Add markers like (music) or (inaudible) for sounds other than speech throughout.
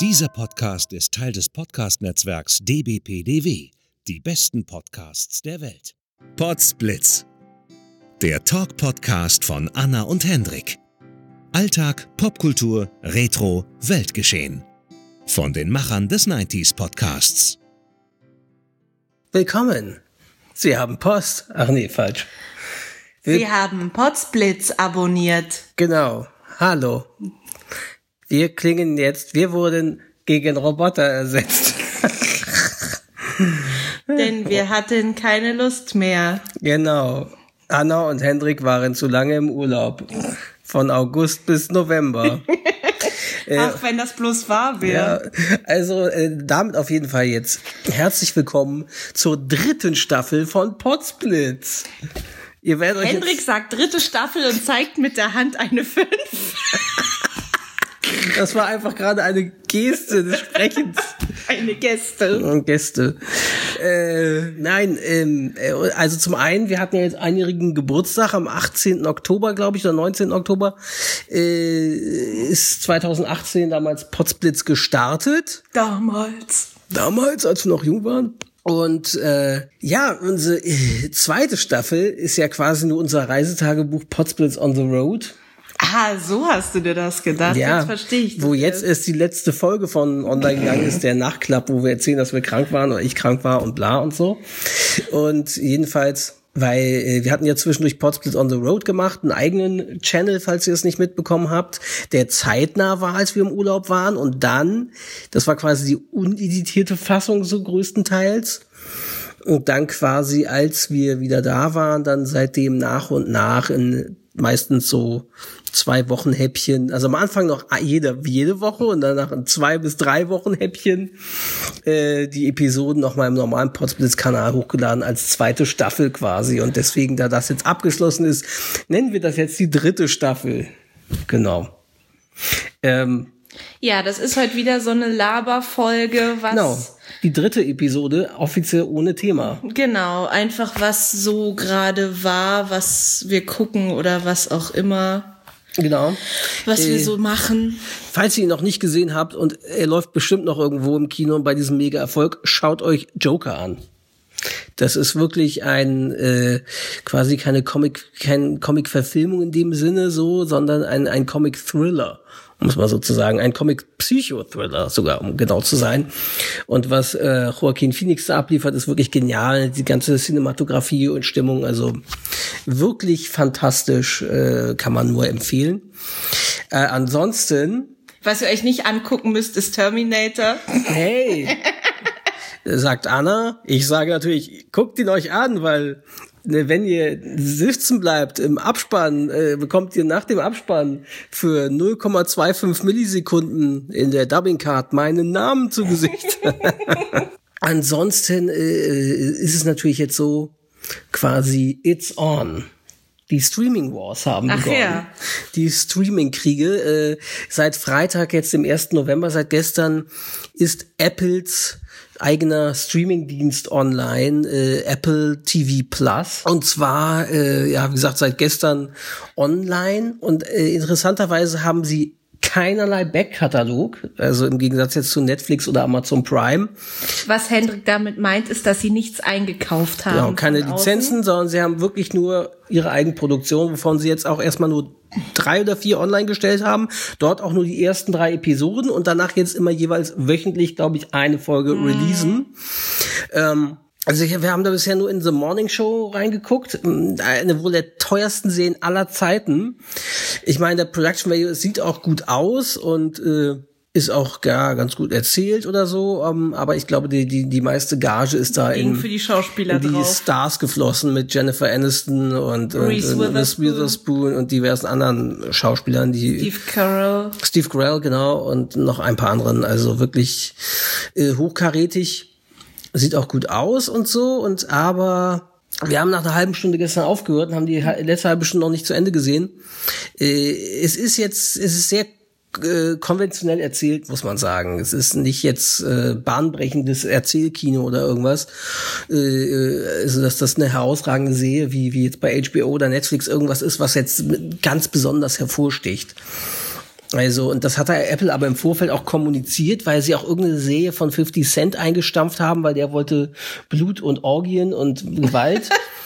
Dieser Podcast ist Teil des Podcast-Netzwerks dbpdw, die besten Podcasts der Welt. Podsblitz, der Talk-Podcast von Anna und Hendrik. Alltag, Popkultur, Retro, Weltgeschehen. Von den Machern des 90s Podcasts. Willkommen. Sie haben Post. Ach nee, falsch. Wir- Sie haben Potsblitz abonniert. Genau. Hallo. Wir klingen jetzt, wir wurden gegen Roboter ersetzt. (laughs) Denn wir hatten keine Lust mehr. genau. Anna und Hendrik waren zu lange im Urlaub. Von August bis November. (laughs) Ach, wenn das bloß wahr wäre. Ja, also äh, damit auf jeden Fall jetzt herzlich willkommen zur dritten Staffel von Potsblitz. Ihr werdet Hendrik sagt dritte Staffel und zeigt mit der Hand eine 5. (laughs) das war einfach gerade eine Geste des Sprechens. (laughs) Eine Gäste. Und Gäste. Äh, nein, ähm, äh, also zum einen, wir hatten ja jetzt einjährigen Geburtstag am 18. Oktober, glaube ich, oder 19. Oktober, äh, ist 2018 damals Potsblitz gestartet. Damals. Damals, als wir noch jung waren. Und äh, ja, unsere äh, zweite Staffel ist ja quasi nur unser Reisetagebuch Potsblitz on the Road. Ah, so hast du dir das gedacht. Ja, Jetzt verstehe ich. wo jetzt erst die letzte Folge von online gegangen ist, der Nachklapp, wo wir erzählen, dass wir krank waren oder ich krank war und bla und so. Und jedenfalls, weil äh, wir hatten ja zwischendurch Podsplits on the Road gemacht, einen eigenen Channel, falls ihr es nicht mitbekommen habt, der zeitnah war, als wir im Urlaub waren. Und dann, das war quasi die uneditierte Fassung so größtenteils. Und dann quasi, als wir wieder da waren, dann seitdem nach und nach in meistens so zwei Wochen Häppchen, also am Anfang noch jede, jede Woche und danach in zwei bis drei Wochen Häppchen äh, die Episoden noch mal im normalen Potsblitz-Kanal hochgeladen als zweite Staffel quasi. Und deswegen, da das jetzt abgeschlossen ist, nennen wir das jetzt die dritte Staffel. Genau. Ähm, Ja, das ist heute wieder so eine Laberfolge, was. genau. Die dritte Episode, offiziell ohne Thema. Genau, einfach was so gerade war, was wir gucken oder was auch immer, Genau. was Äh, wir so machen. Falls ihr ihn noch nicht gesehen habt und er läuft bestimmt noch irgendwo im Kino bei diesem Mega-Erfolg, schaut euch Joker an. Das ist wirklich ein äh, quasi keine Comic, kein Comic-Verfilmung in dem Sinne so, sondern ein, ein Comic-Thriller, muss man sozusagen, ein Comic-Psycho-Thriller sogar, um genau zu sein. Und was äh, Joaquin Phoenix da abliefert, ist wirklich genial. Die ganze Cinematografie und Stimmung, also wirklich fantastisch, äh, kann man nur empfehlen. Äh, ansonsten Was ihr euch nicht angucken müsst, ist Terminator. Hey, (laughs) sagt Anna. Ich sage natürlich, guckt ihn euch an, weil ne, wenn ihr sitzen bleibt im Abspann, äh, bekommt ihr nach dem Abspann für 0,25 Millisekunden in der Dubbing Card meinen Namen zu Gesicht. (laughs) Ansonsten äh, ist es natürlich jetzt so quasi it's on. Die Streaming Wars haben Ach begonnen. ja. Die Streaming-Kriege. Äh, seit Freitag, jetzt dem 1. November, seit gestern, ist Apples eigener Streaming-Dienst online, äh, Apple TV Plus. Und zwar, äh, ja, wie gesagt, seit gestern online. Und äh, interessanterweise haben sie keinerlei Backkatalog, also im Gegensatz jetzt zu Netflix oder Amazon Prime. Was Hendrik damit meint, ist, dass sie nichts eingekauft haben. Genau, keine von außen. Lizenzen, sondern sie haben wirklich nur ihre Eigenproduktion, wovon sie jetzt auch erstmal nur drei oder vier online gestellt haben. Dort auch nur die ersten drei Episoden und danach jetzt immer jeweils wöchentlich, glaube ich, eine Folge releasen. Ähm, also ich, wir haben da bisher nur in The Morning Show reingeguckt, eine wohl der teuersten Serien aller Zeiten. Ich meine, der Production Value sieht auch gut aus und äh, ist auch ja, ganz gut erzählt oder so, ähm, aber ich glaube, die, die, die meiste Gage ist da in, für die Schauspieler in die drauf. Stars geflossen mit Jennifer Aniston und, und, Reese und Reese Witherspoon. Witherspoon und diversen anderen Schauspielern, die Steve Carell. Steve Carell, genau, und noch ein paar anderen. Also wirklich äh, hochkarätig. Sieht auch gut aus und so. Und aber wir haben nach einer halben Stunde gestern aufgehört und haben die letzte halbe Stunde noch nicht zu Ende gesehen. Äh, es ist jetzt, es ist sehr äh, konventionell erzählt, muss man sagen. Es ist nicht jetzt äh, bahnbrechendes Erzählkino oder irgendwas. Äh, äh, also dass das eine herausragende Serie, wie, wie jetzt bei HBO oder Netflix irgendwas ist, was jetzt ganz besonders hervorsticht. Also, und das hat Apple aber im Vorfeld auch kommuniziert, weil sie auch irgendeine Serie von 50 Cent eingestampft haben, weil der wollte Blut und Orgien und Gewalt. (laughs)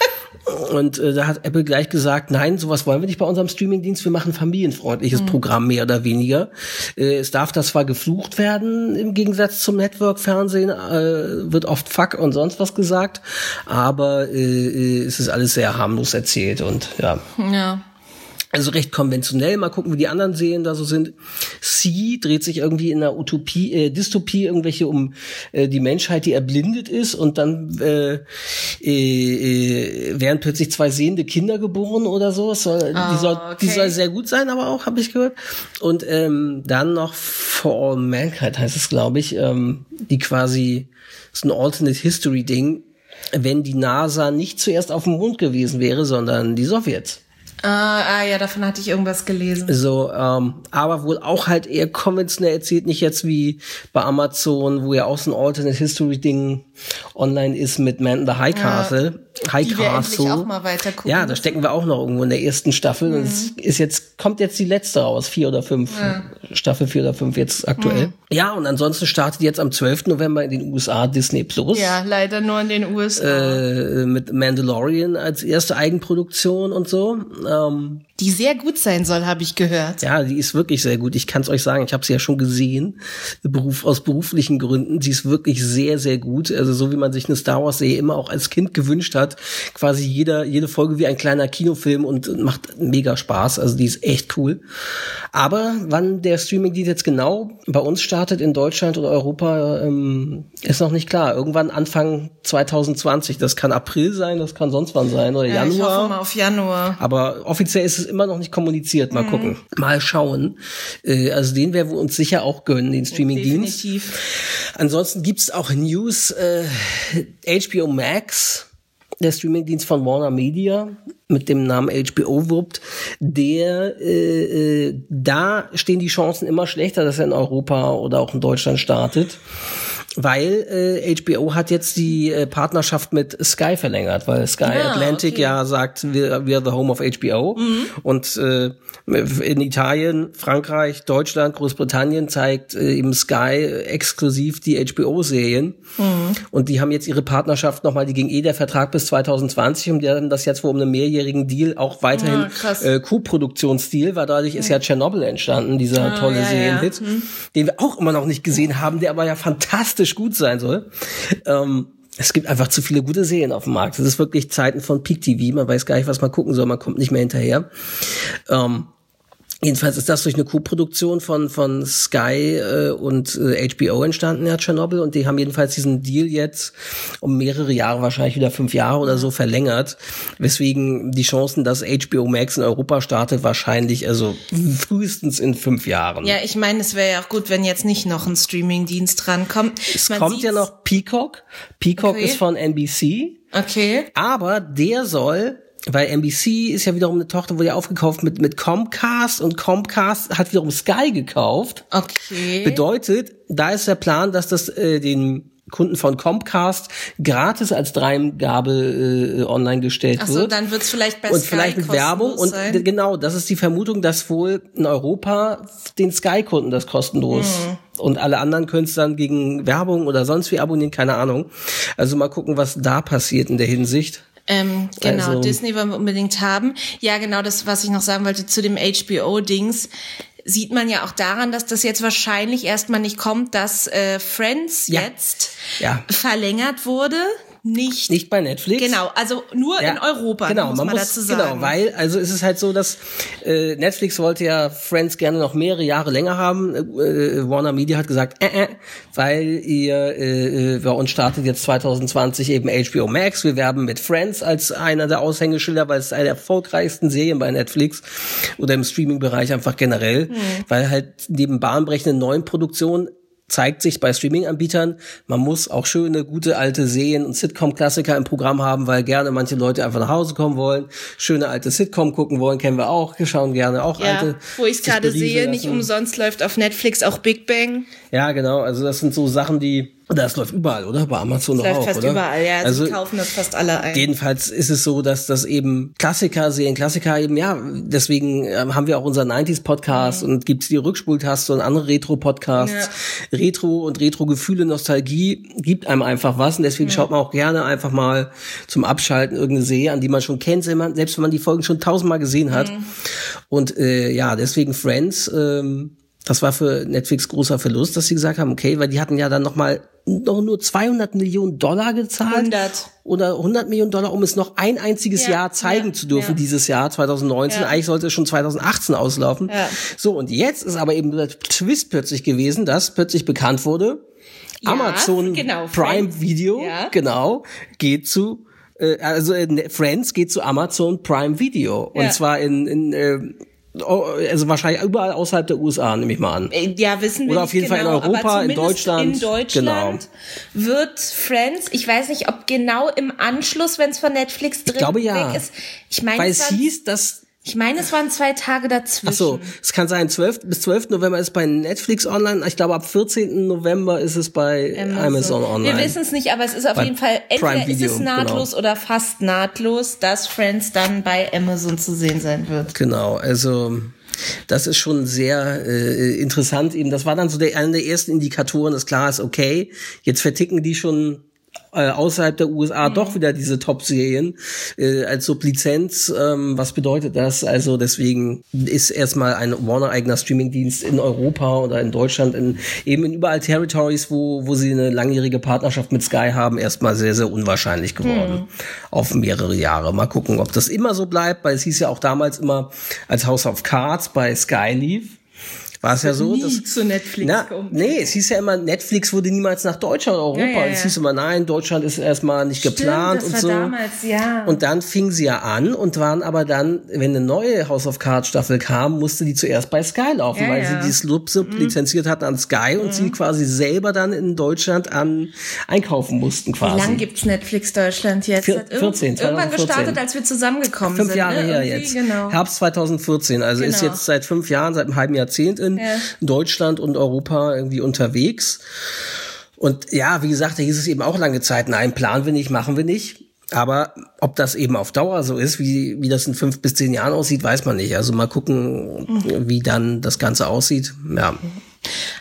Und äh, da hat Apple gleich gesagt, nein, sowas wollen wir nicht bei unserem Streamingdienst, wir machen familienfreundliches mhm. Programm mehr oder weniger. Äh, es darf das zwar geflucht werden im Gegensatz zum Network-Fernsehen, äh, wird oft Fuck und sonst was gesagt, aber äh, äh es ist alles sehr harmlos erzählt und ja. Ja. Also recht konventionell. Mal gucken, wie die anderen Serien da so sind. Sie dreht sich irgendwie in einer Utopie, äh, Dystopie irgendwelche um äh, die Menschheit, die erblindet ist und dann äh, äh, äh, werden plötzlich zwei sehende Kinder geboren oder so. Soll, oh, die, soll, okay. die soll sehr gut sein, aber auch, habe ich gehört. Und ähm, dann noch For All Mankind heißt es, glaube ich, ähm, die quasi ist ein Alternate History Ding, wenn die NASA nicht zuerst auf dem Mond gewesen wäre, sondern die Sowjets. Ah, ah, ja, davon hatte ich irgendwas gelesen. So, ähm, aber wohl auch halt eher konventionell erzählt, nicht jetzt wie bei Amazon, wo ja auch so ein Alternate History Ding online ist mit Man in the High Castle. Ja, High die Castle. Wir auch mal weiter gucken ja, da stecken wir auch noch irgendwo in der ersten Staffel. Mhm. Es ist jetzt, kommt jetzt die letzte raus, vier oder fünf. Ja. Staffel vier oder fünf jetzt aktuell. Mhm. Ja, und ansonsten startet jetzt am 12. November in den USA Disney Plus. Ja, leider nur in den USA. Äh, mit Mandalorian als erste Eigenproduktion und so. Ähm, die sehr gut sein soll, habe ich gehört. Ja, die ist wirklich sehr gut. Ich kann es euch sagen, ich habe sie ja schon gesehen, Beruf, aus beruflichen Gründen. Sie ist wirklich sehr, sehr gut. Also so wie man sich eine Star Wars-Serie immer auch als Kind gewünscht hat. Quasi jeder, jede Folge wie ein kleiner Kinofilm und macht mega Spaß. Also die ist echt cool. Aber wann der Streaming-Dienst jetzt genau bei uns startet in Deutschland oder Europa, ähm, ist noch nicht klar. Irgendwann Anfang 2020. Das kann April sein, das kann sonst wann sein oder ja, Januar. Ich hoffe mal auf Januar. Aber offiziell ist es immer noch nicht kommuniziert. Mal mhm. gucken. Mal schauen. Äh, also den werden wir uns sicher auch gönnen, den Streaming-Dienst. Definitiv. Ansonsten gibt's auch News. Äh, HBO Max der Streamingdienst von Warner Media mit dem Namen HBO wirbt, der äh, äh, da stehen die Chancen immer schlechter, dass er in Europa oder auch in Deutschland startet weil äh, HBO hat jetzt die äh, Partnerschaft mit Sky verlängert, weil Sky ah, Atlantic okay. ja sagt, wir wir the home of HBO mhm. und äh, in Italien, Frankreich, Deutschland, Großbritannien zeigt äh, eben Sky exklusiv die HBO-Serien mhm. und die haben jetzt ihre Partnerschaft nochmal, die ging eh der Vertrag bis 2020 und die haben das jetzt wohl um einen mehrjährigen Deal auch weiterhin ah, äh, Co-Produktionsdeal, weil dadurch ist ja Tschernobyl entstanden, dieser ah, tolle ja, Serienhit, ja. mhm. den wir auch immer noch nicht gesehen haben, der aber ja fantastisch fantastisch gut sein soll. Ähm, es gibt einfach zu viele gute Serien auf dem Markt. Es ist wirklich Zeiten von Peak TV. Man weiß gar nicht, was man gucken soll. Man kommt nicht mehr hinterher. Ähm, Jedenfalls ist das durch eine Co-Produktion von, von Sky äh, und äh, HBO entstanden, ja, Tschernobyl. Und die haben jedenfalls diesen Deal jetzt um mehrere Jahre, wahrscheinlich wieder fünf Jahre oder so verlängert. Weswegen die Chancen, dass HBO Max in Europa startet, wahrscheinlich also frühestens in fünf Jahren. Ja, ich meine, es wäre ja auch gut, wenn jetzt nicht noch ein Streaming-Dienst drankommt. Es Man kommt ja noch Peacock. Peacock okay. ist von NBC. Okay. Aber der soll weil NBC ist ja wiederum eine Tochter, wurde ja aufgekauft mit, mit Comcast und Comcast hat wiederum Sky gekauft. Okay. Bedeutet, da ist der Plan, dass das äh, den Kunden von Comcast gratis als Dreigabe äh, online gestellt Ach so, wird. dann wird's vielleicht bei und Sky vielleicht mit Werbung und sein. genau, das ist die Vermutung, dass wohl in Europa den Sky-Kunden das kostenlos mhm. und alle anderen können es dann gegen Werbung oder sonst wie abonnieren, keine Ahnung. Also mal gucken, was da passiert in der Hinsicht. Ähm, genau, also, Disney wollen wir unbedingt haben. Ja, genau das, was ich noch sagen wollte zu dem HBO-Dings sieht man ja auch daran, dass das jetzt wahrscheinlich erstmal nicht kommt, dass äh, Friends ja. jetzt ja. verlängert wurde nicht. Nicht bei Netflix. Genau, also nur ja, in Europa, genau, muss man, man muss, dazu sagen. Genau, weil, also ist es halt so, dass äh, Netflix wollte ja Friends gerne noch mehrere Jahre länger haben. Äh, Warner Media hat gesagt, äh, äh, weil ihr äh, bei uns startet jetzt 2020 eben HBO Max. Wir werben mit Friends als einer der Aushängeschilder, weil es eine der erfolgreichsten Serien bei Netflix oder im Streaming-Bereich einfach generell, mhm. weil halt neben bahnbrechenden neuen Produktionen zeigt sich bei Streaming-Anbietern, man muss auch schöne, gute alte Serien und Sitcom-Klassiker im Programm haben, weil gerne manche Leute einfach nach Hause kommen wollen, schöne alte Sitcom gucken wollen, kennen wir auch, wir schauen gerne auch ja, alte. Wo ich es gerade sehe, nicht umsonst läuft auf Netflix auch Big Bang. Ja, genau, also das sind so Sachen, die das läuft überall, oder? Bei Amazon das läuft auch, fast oder? überall, ja. Also Sie kaufen das fast alle ein. Jedenfalls ist es so, dass das eben Klassiker, Serien Klassiker eben, ja, deswegen ähm, haben wir auch unseren 90s-Podcast mhm. und gibt's die Rückspultaste und andere Retro-Podcasts. Ja. Retro und Retro-Gefühle, Nostalgie gibt einem einfach was und deswegen mhm. schaut man auch gerne einfach mal zum Abschalten irgendeine Serie, an die man schon kennt, selbst wenn man die Folgen schon tausendmal gesehen hat. Mhm. Und äh, ja, deswegen Friends, ähm, das war für Netflix großer Verlust, dass sie gesagt haben, okay, weil die hatten ja dann noch mal noch nur 200 Millionen Dollar gezahlt 100. oder 100 Millionen Dollar, um es noch ein einziges ja, Jahr zeigen ja, zu dürfen, ja. dieses Jahr 2019. Eigentlich sollte es schon 2018 auslaufen. So, und jetzt ist aber eben der Twist plötzlich gewesen, dass plötzlich bekannt wurde, Amazon genau, Prime Video, genau, geht zu äh, also äh, Friends geht zu Amazon Prime Video und zwar in, in äh, also wahrscheinlich überall außerhalb der USA, nehme ich mal an. Äh, ja, wissen wir Oder auf jeden genau, Fall in genau, Europa, in Deutschland. In Deutschland genau. wird Friends, ich weiß nicht, ob genau im Anschluss, wenn es von Netflix drin ich glaube, ja. ist. Ich meine, Weil es hieß, dass ich meine, es waren zwei Tage dazwischen. Ach so, es kann sein, 12, bis 12. November ist bei Netflix online. Ich glaube, ab 14. November ist es bei Amazon, Amazon online. Wir wissen es nicht, aber es ist auf bei jeden Fall, entweder Video, ist es nahtlos genau. oder fast nahtlos, dass Friends dann bei Amazon zu sehen sein wird. Genau, also das ist schon sehr äh, interessant. Eben, das war dann so der, einer der ersten Indikatoren, dass klar ist, okay, jetzt verticken die schon äh, außerhalb der USA mhm. doch wieder diese Top-Serien äh, als Sublizenz. Ähm, was bedeutet das? Also deswegen ist erstmal ein Warner-eigener Streamingdienst in Europa oder in Deutschland, in, eben in überall Territories, wo, wo sie eine langjährige Partnerschaft mit Sky haben, erstmal sehr, sehr unwahrscheinlich geworden. Mhm. Auf mehrere Jahre. Mal gucken, ob das immer so bleibt, weil es hieß ja auch damals immer als House of Cards bei Sky lief war es ja so, nie dass zu Netflix na, kommt. Nee, es hieß ja immer, Netflix wurde niemals nach Deutschland oder Europa. Ja, ja, ja. Es hieß immer, nein, Deutschland ist erstmal nicht Stimmt, geplant und so. Damals, ja. Und dann fingen sie ja an und waren aber dann, wenn eine neue House of Cards Staffel kam, musste die zuerst bei Sky laufen, weil sie die Sub Sub mhm. lizenziert hatten an Sky mhm. und sie quasi selber dann in Deutschland an einkaufen mussten quasi. Wie lange gibt's Netflix Deutschland jetzt? Vier, 14, 2014. Irgendwann gestartet, als wir zusammengekommen fünf sind. Fünf Jahre ne? her jetzt. Genau. Herbst 2014. Also genau. ist jetzt seit fünf Jahren, seit einem halben Jahrzehnt in Deutschland Deutschland und Europa irgendwie unterwegs. Und ja, wie gesagt, da hieß es eben auch lange Zeit, nein, planen wir nicht, machen wir nicht. Aber ob das eben auf Dauer so ist, wie, wie das in fünf bis zehn Jahren aussieht, weiß man nicht. Also mal gucken, wie dann das Ganze aussieht. Ja.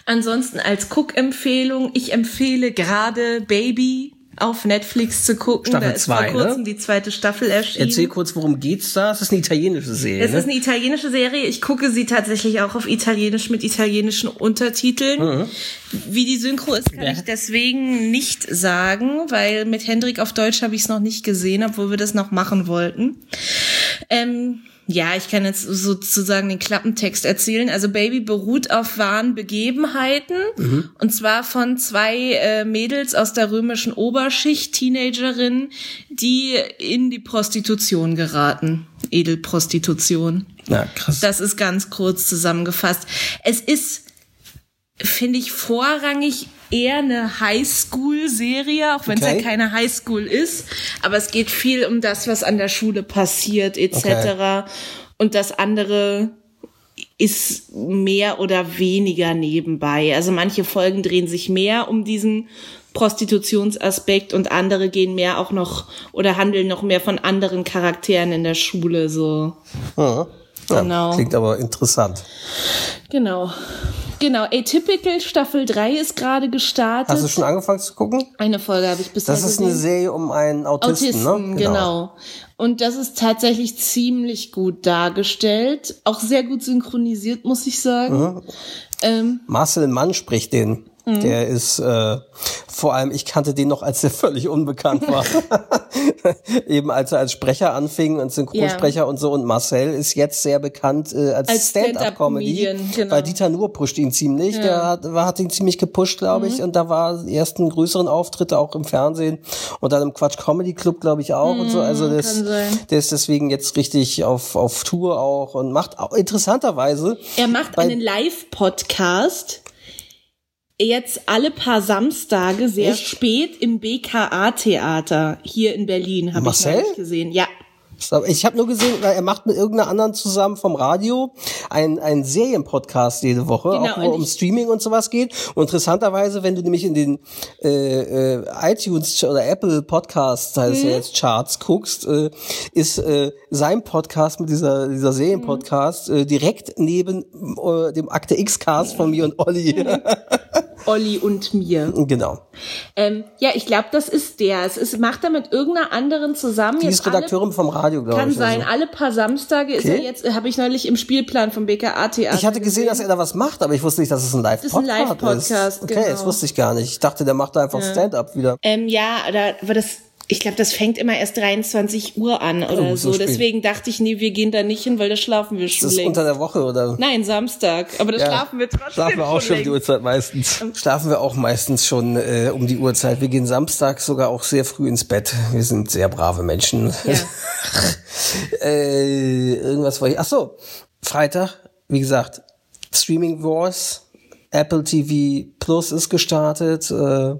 Ansonsten als Cook-Empfehlung, ich empfehle gerade Baby auf Netflix zu gucken. Staffel da ist zwei, vor kurzem ne? die zweite Staffel erschienen. Erzähl kurz, worum geht's da? Es ist eine italienische Serie. Es ne? ist eine italienische Serie. Ich gucke sie tatsächlich auch auf Italienisch mit italienischen Untertiteln. Mhm. Wie die Synchro ist, kann ja. ich deswegen nicht sagen, weil mit Hendrik auf Deutsch habe ich es noch nicht gesehen, obwohl wir das noch machen wollten. Ähm, ja, ich kann jetzt sozusagen den Klappentext erzählen. Also Baby beruht auf wahren Begebenheiten mhm. und zwar von zwei äh, Mädels aus der römischen Oberschicht, Teenagerinnen, die in die Prostitution geraten. Edelprostitution. Ja, krass. Das ist ganz kurz zusammengefasst. Es ist finde ich vorrangig eher eine Highschool-Serie, auch wenn es okay. ja keine Highschool ist. Aber es geht viel um das, was an der Schule passiert, etc. Okay. Und das andere ist mehr oder weniger nebenbei. Also manche Folgen drehen sich mehr um diesen Prostitutionsaspekt und andere gehen mehr auch noch oder handeln noch mehr von anderen Charakteren in der Schule so. Ja, genau. Klingt aber interessant. Genau. Genau, Atypical Staffel 3 ist gerade gestartet. Hast du schon angefangen zu gucken? Eine Folge habe ich bisher Das ist gesehen. eine Serie um einen Autisten, ne? Autisten ne? Genau. genau. Und das ist tatsächlich ziemlich gut dargestellt. Auch sehr gut synchronisiert, muss ich sagen. Mhm. Ähm, Marcel Mann spricht den. Mhm. Der ist äh, vor allem, ich kannte den noch, als er (laughs) völlig unbekannt war. (laughs) Eben als er als Sprecher anfing und Synchronsprecher ja. und so. Und Marcel ist jetzt sehr bekannt äh, als, als Stand-up-Comedy. Stand genau. Weil Dieter Nuhr pusht ihn ziemlich. Ja. Der hat, war, hat ihn ziemlich gepusht, glaube ich. Mhm. Und da war die ersten größeren Auftritte auch im Fernsehen und dann im Quatsch Comedy Club, glaube ich, auch mhm, und so. Also mhm, das, der ist deswegen jetzt richtig auf, auf Tour auch und macht auch interessanterweise. Er macht einen Live-Podcast jetzt alle paar Samstage sehr Echt? spät im BKA-Theater hier in Berlin, habe ich gesehen. Ja. Ich habe nur gesehen, er macht mit irgendeiner anderen zusammen vom Radio einen, einen Serienpodcast jede Woche, genau, auch wo um Streaming und sowas geht. Und interessanterweise, wenn du nämlich in den äh, äh, iTunes oder Apple Podcasts, heißt mhm. ja jetzt Charts, guckst, äh, ist äh, sein Podcast mit dieser, dieser Serienpodcast mhm. äh, direkt neben äh, dem Akte X-Cast von mir und Olli. Mhm. (laughs) Olli und mir. Genau. Ähm, ja, ich glaube, das ist der. Es ist, macht er mit irgendeiner anderen zusammen. Die ist Redakteurin alle, vom Radio, glaube ich. Kann sein. Also. Alle paar Samstage okay. ist er jetzt, habe ich neulich im Spielplan vom BKA Theater Ich hatte gesehen, dass er da was macht, aber ich wusste nicht, dass es ein Live-Podcast ist. Das ist ein Live-Podcast, Okay, genau. das wusste ich gar nicht. Ich dachte, der macht da einfach ja. Stand-up wieder. Ähm, ja, da war das ich glaube, das fängt immer erst 23 Uhr an oder oh, so. so Deswegen dachte ich, nee, wir gehen da nicht hin, weil da schlafen wir schon. Ist das längst. unter der Woche oder? Nein, Samstag. Aber da ja, schlafen wir trotzdem. Schlafen wir auch schon, schon die Uhrzeit meistens. Schlafen wir auch meistens schon äh, um die Uhrzeit. Wir gehen Samstag sogar auch sehr früh ins Bett. Wir sind sehr brave Menschen. Ja. (laughs) äh, irgendwas war ich. Ach so, Freitag, wie gesagt, Streaming Wars. Apple TV Plus ist gestartet. Äh,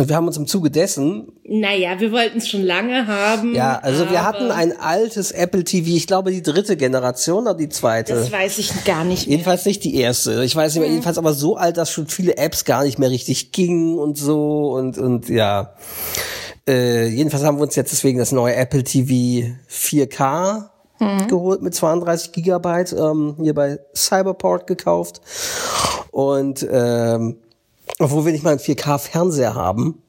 und wir haben uns im Zuge dessen. Naja, wir wollten es schon lange haben. Ja, also wir hatten ein altes Apple TV, ich glaube die dritte Generation oder die zweite. Das weiß ich gar nicht mehr. Jedenfalls nicht die erste. Ich weiß nicht mehr, jedenfalls aber so alt, dass schon viele Apps gar nicht mehr richtig gingen und so und, und ja. Äh, jedenfalls haben wir uns jetzt deswegen das neue Apple TV 4K mhm. geholt mit 32 Gigabyte, ähm, hier bei Cyberport gekauft. Und ähm, obwohl wir nicht mal einen 4K-Fernseher haben.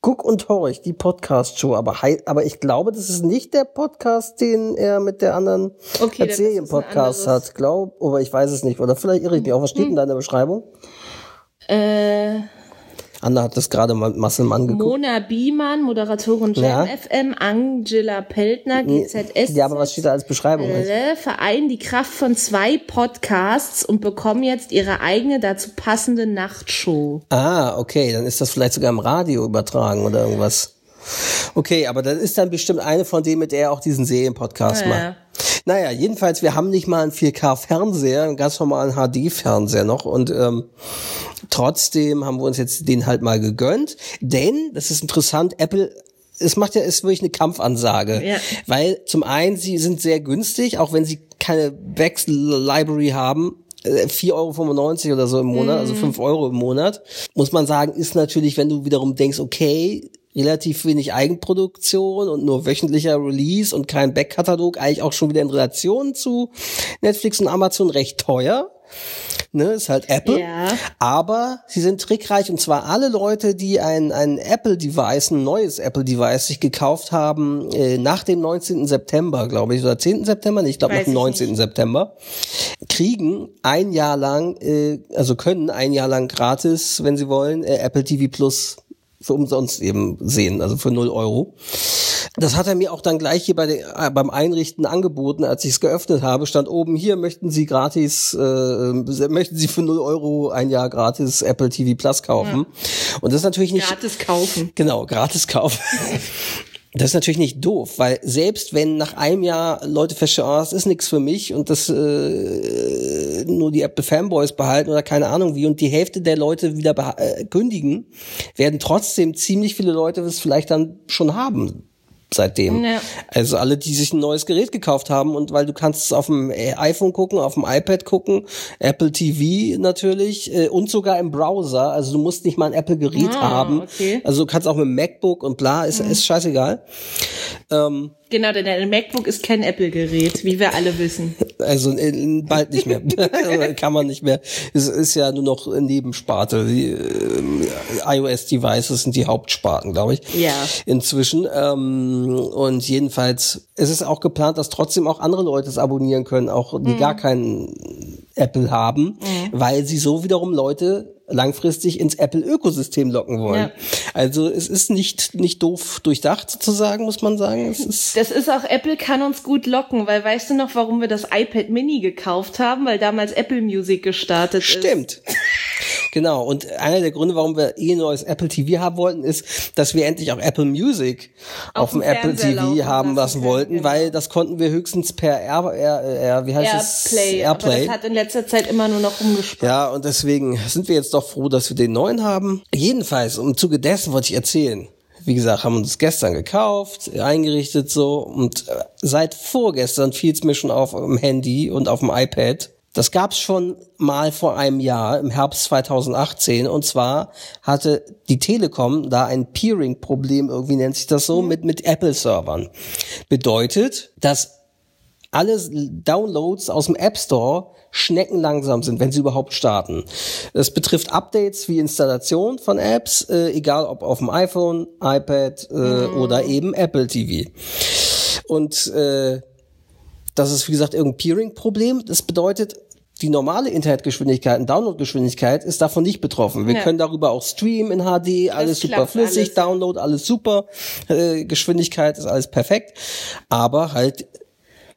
Guck und horch, die Podcast-Show, aber, aber ich glaube, das ist nicht der Podcast, den er mit der anderen okay, Serien-Podcast hat. Glaub, aber ich weiß es nicht. Oder vielleicht irre ich mich auch. Was steht hm. in deiner Beschreibung? Äh, Anna hat das gerade mal Massenmann geguckt. Mona Biemann, Moderatorin Jam ja. FM, Angela Peltner, GZS. Ja, aber was steht da als Beschreibung? Äh, vereinen die Kraft von zwei Podcasts und bekommen jetzt ihre eigene dazu passende Nachtshow. Ah, okay, dann ist das vielleicht sogar im Radio übertragen oder irgendwas. Okay, aber das ist dann bestimmt eine von denen, mit der er auch diesen Serienpodcast ja, macht. Naja, jedenfalls, wir haben nicht mal einen 4K-Fernseher, einen ganz normalen HD-Fernseher noch und ähm, trotzdem haben wir uns jetzt den halt mal gegönnt, denn, das ist interessant, Apple es macht ja, ist wirklich eine Kampfansage. Ja. Weil zum einen, sie sind sehr günstig, auch wenn sie keine Wechsel-Library haben, 4,95 Euro oder so im Monat, also 5 mhm. Euro im Monat, muss man sagen, ist natürlich, wenn du wiederum denkst, okay, relativ wenig Eigenproduktion und nur wöchentlicher Release und kein Backkatalog, eigentlich auch schon wieder in Relation zu Netflix und Amazon recht teuer. Ne, ist halt Apple. Ja. Aber sie sind trickreich und zwar alle Leute, die ein, ein Apple-Device, ein neues Apple-Device sich gekauft haben, äh, nach dem 19. September, glaube ich, oder 10. September, nee, ich glaube nach dem 19. Nicht. September, kriegen ein Jahr lang, äh, also können ein Jahr lang gratis, wenn sie wollen, äh, Apple TV Plus für umsonst eben sehen, also für null Euro. Das hat er mir auch dann gleich hier bei den, äh, beim Einrichten angeboten, als ich es geöffnet habe, stand oben hier, möchten Sie gratis, äh, möchten Sie für null Euro ein Jahr gratis Apple TV Plus kaufen. Ja. Und das ist natürlich nicht... Gratis kaufen. Genau, gratis kaufen. Das ist natürlich nicht doof, weil selbst wenn nach einem Jahr Leute feststellen, oh, das ist nichts für mich und das äh, nur die Apple Fanboys behalten oder keine Ahnung wie und die Hälfte der Leute wieder äh, kündigen, werden trotzdem ziemlich viele Leute es vielleicht dann schon haben seitdem. Ja. Also alle, die sich ein neues Gerät gekauft haben und weil du kannst es auf dem iPhone gucken, auf dem iPad gucken, Apple TV natürlich äh, und sogar im Browser. Also du musst nicht mal ein Apple-Gerät ah, haben. Okay. Also du kannst auch mit dem MacBook und bla, ist, mhm. ist scheißegal. Ähm, genau, denn ein MacBook ist kein Apple-Gerät, wie wir alle wissen. Also äh, bald nicht mehr. (laughs) (laughs) Kann man nicht mehr. Es ist ja nur noch Nebensparte. Die äh, iOS-Devices sind die Hauptsparten, glaube ich. Ja. Inzwischen. Ähm, und jedenfalls, es ist auch geplant, dass trotzdem auch andere Leute es abonnieren können, auch die mhm. gar keinen Apple haben, mhm. weil sie so wiederum Leute langfristig ins Apple-Ökosystem locken wollen. Ja. Also es ist nicht, nicht doof durchdacht sozusagen, muss man sagen. Es ist das ist auch, Apple kann uns gut locken, weil weißt du noch, warum wir das iPad Mini gekauft haben? Weil damals Apple Music gestartet Stimmt. ist. Stimmt. (laughs) Genau. Und einer der Gründe, warum wir eh neues Apple TV haben wollten, ist, dass wir endlich auch Apple Music auf, auf dem Apple TV haben lassen wollten, genau. weil das konnten wir höchstens per Air, Air, Air wie heißt Airplay, es? Airplay. Aber das hat in letzter Zeit immer nur noch rumgesprochen. Ja, und deswegen sind wir jetzt doch froh, dass wir den neuen haben. Jedenfalls, im Zuge dessen wollte ich erzählen, wie gesagt, haben uns gestern gekauft, eingerichtet so und äh, seit vorgestern fiel es mir schon auf dem Handy und auf dem iPad. Das gab's schon mal vor einem Jahr, im Herbst 2018. Und zwar hatte die Telekom da ein Peering-Problem, irgendwie nennt sich das so, mhm. mit, mit Apple-Servern. Bedeutet, dass alle Downloads aus dem App Store schneckenlangsam sind, wenn sie überhaupt starten. Das betrifft Updates wie Installation von Apps, äh, egal ob auf dem iPhone, iPad äh, mhm. oder eben Apple TV. Und äh, das ist, wie gesagt, irgendein Peering-Problem. Das bedeutet, die normale Internetgeschwindigkeit und Downloadgeschwindigkeit ist davon nicht betroffen. Wir ja. können darüber auch streamen in HD, alles super flüssig, alles. Download, alles super, äh, Geschwindigkeit ist alles perfekt, aber halt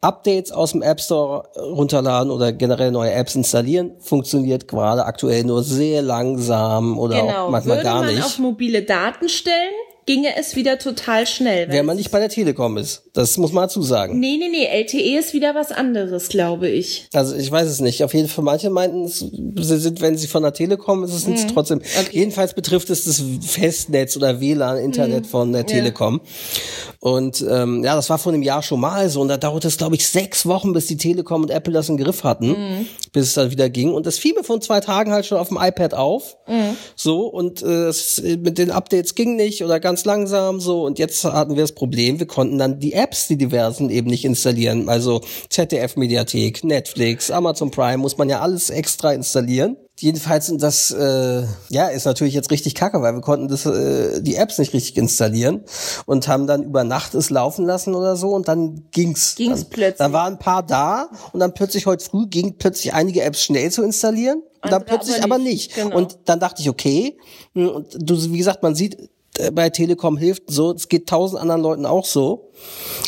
Updates aus dem App Store runterladen oder generell neue Apps installieren, funktioniert gerade aktuell nur sehr langsam oder genau. auch manchmal Würde gar nicht. Würde man auf mobile Daten stellen, ginge es wieder total schnell. Wenn man nicht bei der Telekom ist. Das muss man dazu sagen. Nee, nee, nee. LTE ist wieder was anderes, glaube ich. Also ich weiß es nicht. Auf jeden Fall, manche meinten, sie sind, wenn sie von der Telekom ist, es mhm. trotzdem. Okay. Jedenfalls betrifft es das Festnetz oder WLAN-Internet mhm. von der Telekom. Ja. Und ähm, ja, das war vor einem Jahr schon mal so. Und da dauerte es, glaube ich, sechs Wochen, bis die Telekom und Apple das im Griff hatten, mhm. Bis es dann wieder ging. Und das fiel mir von zwei Tagen halt schon auf dem iPad auf. Mhm. So, und äh, es, mit den Updates ging nicht oder ganz langsam so. Und jetzt hatten wir das Problem, wir konnten dann die Apps, die diversen, eben nicht installieren. Also ZDF-Mediathek, Netflix, Amazon Prime, muss man ja alles extra installieren. Jedenfalls, und das äh, ja, ist natürlich jetzt richtig kacke, weil wir konnten das, äh, die Apps nicht richtig installieren und haben dann über Nacht es laufen lassen oder so und dann ging's. Ging's dann, plötzlich. Da waren ein paar da und dann plötzlich heute früh ging plötzlich einige Apps schnell zu installieren und dann plötzlich aber nicht. Aber nicht. Genau. Und dann dachte ich, okay, hm, und du, wie gesagt, man sieht, äh, bei Telekom hilft so, es geht tausend anderen Leuten auch so.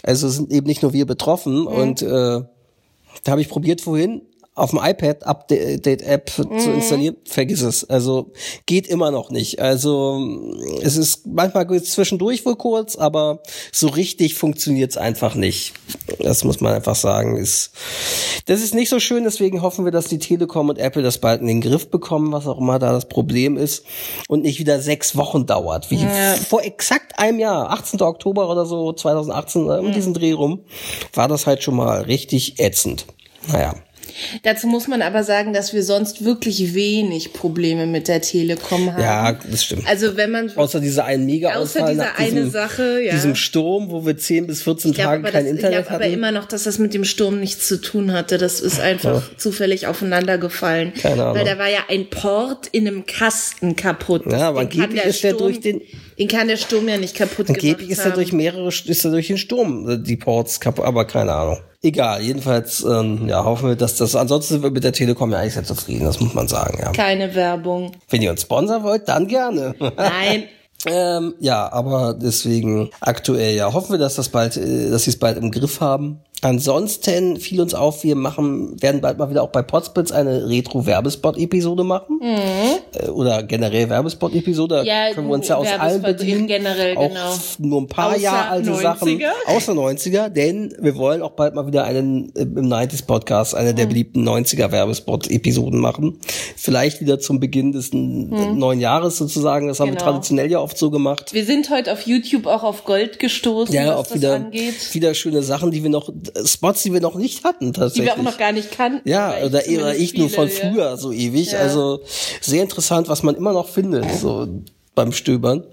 Also sind eben nicht nur wir betroffen mhm. und äh, da habe ich probiert vorhin auf dem iPad Update-App mhm. zu installieren, vergiss es. Also geht immer noch nicht. Also es ist manchmal zwischendurch wohl kurz, aber so richtig funktioniert es einfach nicht. Das muss man einfach sagen. Ist, das ist nicht so schön, deswegen hoffen wir, dass die Telekom und Apple das bald in den Griff bekommen, was auch immer da das Problem ist. Und nicht wieder sechs Wochen dauert, wie ja. vor exakt einem Jahr, 18. Oktober oder so, 2018, um mhm. diesen Dreh rum, war das halt schon mal richtig ätzend. Naja. Dazu muss man aber sagen, dass wir sonst wirklich wenig Probleme mit der Telekom haben. Ja, das stimmt. Also wenn man außer dieser einen mega außer dieser diesem, eine Sache, ja. diesem Sturm, wo wir 10 bis 14 glaub, Tage kein das, Internet ich hatten. aber immer noch, dass das mit dem Sturm nichts zu tun hatte. Das ist einfach ja. zufällig aufeinander gefallen. Keine Ahnung. Weil da war ja ein Port in einem Kasten kaputt. Ja, aber angeblich ist der durch den den kann der Sturm ja nicht kaputt Angeblich ist er durch mehrere, ist er durch den Sturm, die Ports kaputt, aber keine Ahnung. Egal, jedenfalls, ähm, ja, hoffen wir, dass das, ansonsten sind wir mit der Telekom ja eigentlich sehr zufrieden, das muss man sagen, ja. Keine Werbung. Wenn ihr uns sponsern wollt, dann gerne. Nein. (laughs) ähm, ja, aber deswegen aktuell, ja, hoffen wir, dass das bald, äh, dass sie es bald im Griff haben. Ansonsten fiel uns auf, wir machen, werden bald mal wieder auch bei Potsblitz eine Retro-Werbespot-Episode machen. Mhm. Äh, oder generell Werbespot-Episode. Ja, können wir uns ja aus allen bedienen. Generell, auch genau. nur ein paar Jahre alte 90er. Sachen. Außer 90er. Denn wir wollen auch bald mal wieder einen äh, im 90s Podcast, eine der mhm. beliebten 90er Werbespot-Episoden machen. Vielleicht wieder zum Beginn des mhm. neuen Jahres sozusagen. Das haben genau. wir traditionell ja oft so gemacht. Wir sind heute auf YouTube auch auf Gold gestoßen, ja, was auf das wieder, angeht. Wieder schöne Sachen, die wir noch Spots, die wir noch nicht hatten, tatsächlich. Die wir auch noch gar nicht kannten. Ja, oder, oder ich viele, nur von früher ja. so ewig. Ja. Also sehr interessant, was man immer noch findet, so beim Stöbern.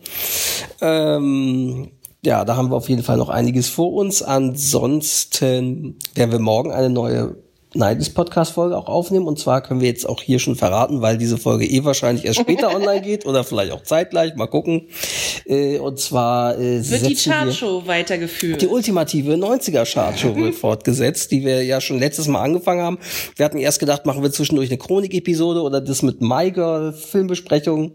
Ähm, ja, da haben wir auf jeden Fall noch einiges vor uns. Ansonsten werden wir morgen eine neue Nightly's Podcast-Folge auch aufnehmen. Und zwar können wir jetzt auch hier schon verraten, weil diese Folge eh wahrscheinlich erst später (laughs) online geht oder vielleicht auch zeitgleich. Mal gucken. Äh, und zwar äh, wird die Chartshow weitergeführt. Die ultimative 90er Chartshow (laughs) wird fortgesetzt, die wir ja schon letztes Mal angefangen haben. Wir hatten erst gedacht, machen wir zwischendurch eine Chronik-Episode oder das mit My Girl Filmbesprechung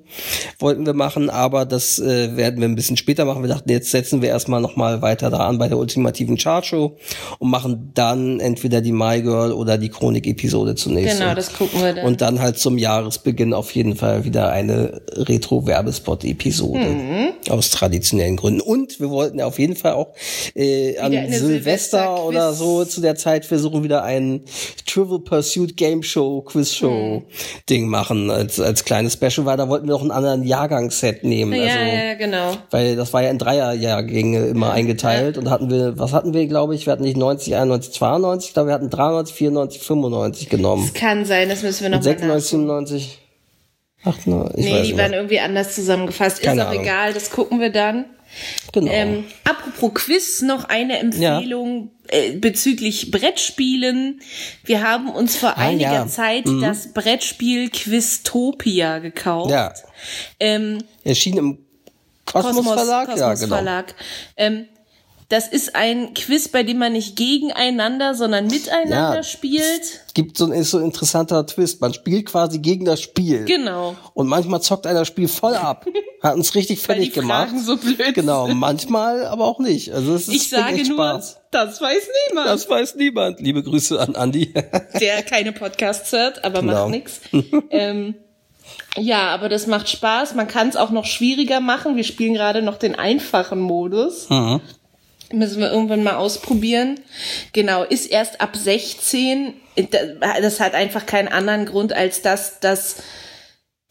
wollten wir machen, aber das äh, werden wir ein bisschen später machen. Wir dachten, jetzt setzen wir erstmal nochmal weiter da an bei der ultimativen Chartshow und machen dann entweder die My Girl oder da die Chronik-Episode zunächst. Genau, das gucken wir dann. Und dann halt zum Jahresbeginn auf jeden Fall wieder eine Retro-Werbespot-Episode. Mhm. Aus traditionellen Gründen. Und wir wollten ja auf jeden Fall auch äh, an Silvester, Silvester oder so zu der Zeit versuchen, wieder ein Trivial Pursuit Game Show, Quiz Show mhm. Ding machen als, als kleines Special, weil da wollten wir noch einen anderen Jahrgangsset nehmen. Ja, also, ja, genau. Weil das war ja in Dreierjahrgänge immer ja, eingeteilt. Ja. Und da hatten wir, was hatten wir, glaube ich? Wir hatten nicht 90, 91, 92, ich glaube, wir hatten 93, 94, 95 genommen. Das kann sein, das müssen wir noch 96, 97. 98, nee, die waren irgendwie anders zusammengefasst. Keine Ist auch Ahnung. egal, das gucken wir dann. Genau. Ähm, apropos Quiz, noch eine Empfehlung ja. äh, bezüglich Brettspielen. Wir haben uns vor ah, einiger ja. Zeit mhm. das Brettspiel Quiztopia gekauft. Ja. Ähm, Erschien im Kosmos, Kosmos Verlag. Kosmos ja, genau. Verlag. Ähm, das ist ein Quiz, bei dem man nicht gegeneinander, sondern miteinander ja, spielt. Es gibt so ein, ist so ein interessanter Twist. Man spielt quasi gegen das Spiel. Genau. Und manchmal zockt einer das Spiel voll ab. (laughs) Hat uns richtig fertig gemacht. Fragen so blöd genau. Manchmal aber auch nicht. Also es ist ich sage nur, Spaß. das weiß niemand. Das weiß niemand. Liebe Grüße an Andi. (laughs) Der keine Podcasts hört, aber genau. macht nichts. Ähm, ja, aber das macht Spaß. Man kann es auch noch schwieriger machen. Wir spielen gerade noch den einfachen Modus. Mhm. Müssen wir irgendwann mal ausprobieren. Genau, ist erst ab 16. Das hat einfach keinen anderen Grund als dass das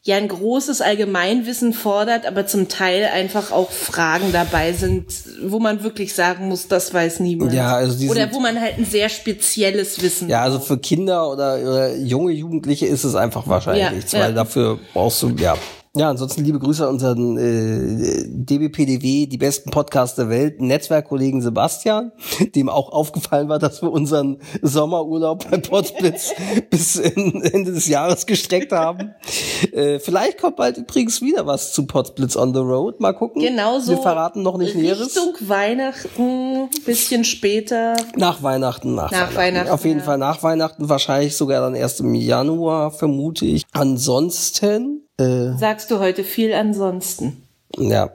ja ein großes Allgemeinwissen fordert, aber zum Teil einfach auch Fragen dabei sind, wo man wirklich sagen muss, das weiß niemand. Ja, also oder wo man halt ein sehr spezielles Wissen. Ja, also für Kinder oder, oder junge Jugendliche ist es einfach wahrscheinlich ja, weil ja. dafür brauchst du ja ja, ansonsten liebe Grüße an unseren äh, DBPDW, die besten Podcasts der Welt, Netzwerkkollegen Sebastian, (laughs) dem auch aufgefallen war, dass wir unseren Sommerurlaub bei Potsblitz (laughs) bis Ende des Jahres gestreckt haben. Äh, vielleicht kommt bald übrigens wieder was zu Potsblitz on the Road. Mal gucken. Genau so. Wir verraten noch nicht Richtung Näheres. Richtung Weihnachten, bisschen später. Nach Weihnachten, nach, nach Weihnachten. Weihnachten. Auf jeden ja. Fall nach Weihnachten, wahrscheinlich sogar dann erst im Januar, vermute ich. Ansonsten äh, Sagst du heute viel ansonsten? Ja.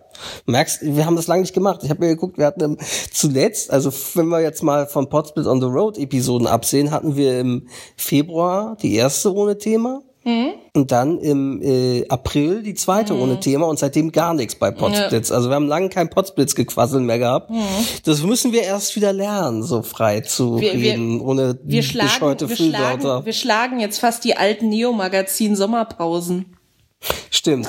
Merkst, wir haben das lange nicht gemacht. Ich habe mir geguckt, wir hatten zuletzt, also wenn wir jetzt mal von Potsplit on the Road Episoden absehen, hatten wir im Februar die erste ohne Thema. Mhm. Und dann im äh, April die zweite mhm. ohne Thema und seitdem gar nichts bei Potsblitz. Ja. Also wir haben lange kein Potsblitz-Gequassel mehr gehabt. Mhm. Das müssen wir erst wieder lernen, so frei zu wir, reden, wir, ohne wir schlagen, wir schlagen, wir schlagen jetzt fast die alten Neo-Magazin-Sommerpausen. Stimmt.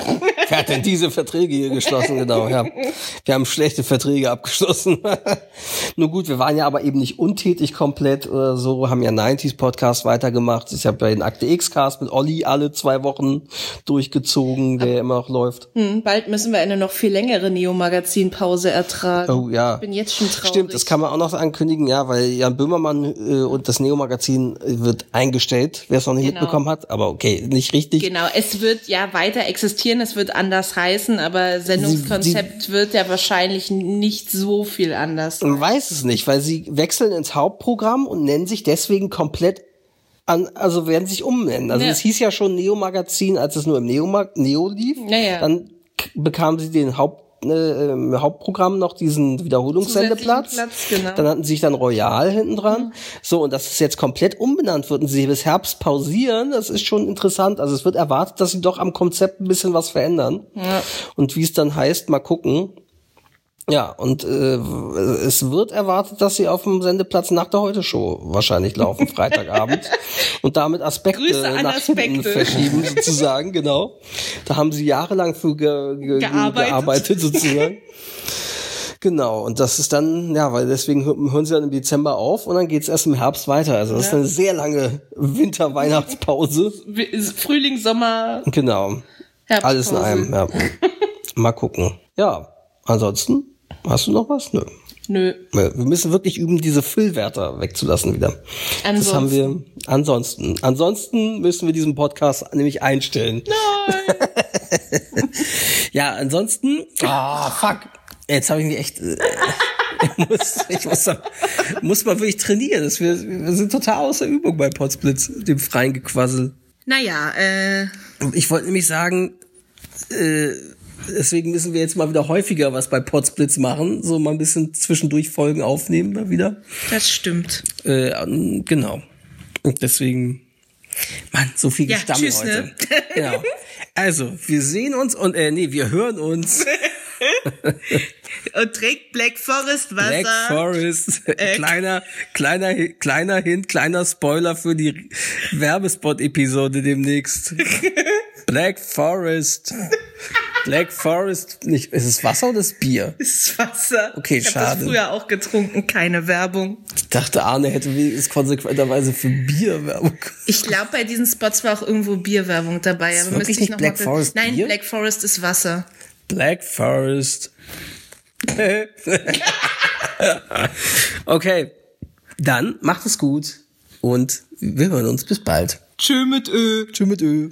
Wer hat denn diese Verträge hier geschlossen? Genau, ja. Wir haben schlechte Verträge abgeschlossen. (laughs) Nur gut, wir waren ja aber eben nicht untätig komplett oder so, haben ja 90s Podcast weitergemacht. Ich habe bei den Akte X-Cast mit Olli alle zwei Wochen durchgezogen, der aber, immer noch läuft. Hm, bald müssen wir eine noch viel längere Neo-Magazin-Pause ertragen. Oh ja. Ich bin jetzt schon traurig. Stimmt, das kann man auch noch ankündigen, ja, weil Jan Böhmermann äh, und das Neo-Magazin wird eingestellt, wer es noch nicht genau. mitbekommen hat. Aber okay, nicht richtig. Genau, es wird ja weiter existieren, es wird anders heißen, aber Sendungskonzept sie, wird ja wahrscheinlich nicht so viel anders. Man weiß es nicht, weil sie wechseln ins Hauptprogramm und nennen sich deswegen komplett an, also werden sich umnennen. Also ja. es hieß ja schon Neo Magazin, als es nur im Neo, Neo lief. Ja, ja. Dann bekamen sie den Haupt äh, im Hauptprogramm noch diesen Wiederholungssendeplatz. Platz, genau. Dann hatten sie sich dann Royal hinten dran. Mhm. So, und dass es jetzt komplett umbenannt wird und sie bis Herbst pausieren, das ist schon interessant. Also es wird erwartet, dass sie doch am Konzept ein bisschen was verändern. Ja. Und wie es dann heißt, mal gucken. Ja, und äh, es wird erwartet, dass sie auf dem Sendeplatz nach der Heute-Show wahrscheinlich laufen, (laughs) Freitagabend. und damit Aspekte nach Aspekte. verschieben, sozusagen, genau. Da haben sie jahrelang für ge ge gearbeitet. gearbeitet, sozusagen. Genau, und das ist dann, ja, weil deswegen hören sie dann im Dezember auf und dann geht's erst im Herbst weiter. Also das ja. ist eine sehr lange Winter-Weihnachtspause. Frühling, Sommer. Genau. Herbstpause. Alles in einem, ja. Mal gucken. Ja, ansonsten Hast du noch was? Nö. Nö. Wir müssen wirklich üben, diese Füllwärter wegzulassen wieder. Ansonsten. Das haben wir. Ansonsten. Ansonsten müssen wir diesen Podcast nämlich einstellen. Nein. (laughs) ja, ansonsten. Ah, oh, fuck. Jetzt habe ich mich echt. Äh, ich muss, ich muss, muss mal wirklich trainieren. Das wir, wir sind total außer Übung bei Potsblitz, dem freien Gequassel. Naja, äh. Ich wollte nämlich sagen, äh, Deswegen müssen wir jetzt mal wieder häufiger was bei Potsblitz machen, so mal ein bisschen zwischendurch Folgen aufnehmen mal wieder. Das stimmt. Äh, genau. Deswegen, Mann, so viel Ja, Gestammel tschüss, heute. ne? (laughs) Genau. Also, wir sehen uns und, äh, nee, wir hören uns. Und trägt Black Forest Wasser. Black Forest. (laughs) kleiner, kleiner, kleiner Hint, kleiner Spoiler für die Werbespot-Episode demnächst. (laughs) Black Forest. Black Forest, nicht, ist es Wasser oder ist es Bier? ist Wasser. Okay, ich schade. das früher auch getrunken, keine Werbung. Ich dachte, Arne hätte wenigstens konsequenterweise für Bier Werbung. Ich glaube, bei diesen Spots war auch irgendwo Bierwerbung dabei. Ist Aber wirklich müsste ich nicht noch Black mal Forest Nein, Bier? Black Forest ist Wasser. Black Forest. (laughs) okay, dann macht es gut und wir hören uns bis bald. Tschö mit Ö. Tschüss mit Ö.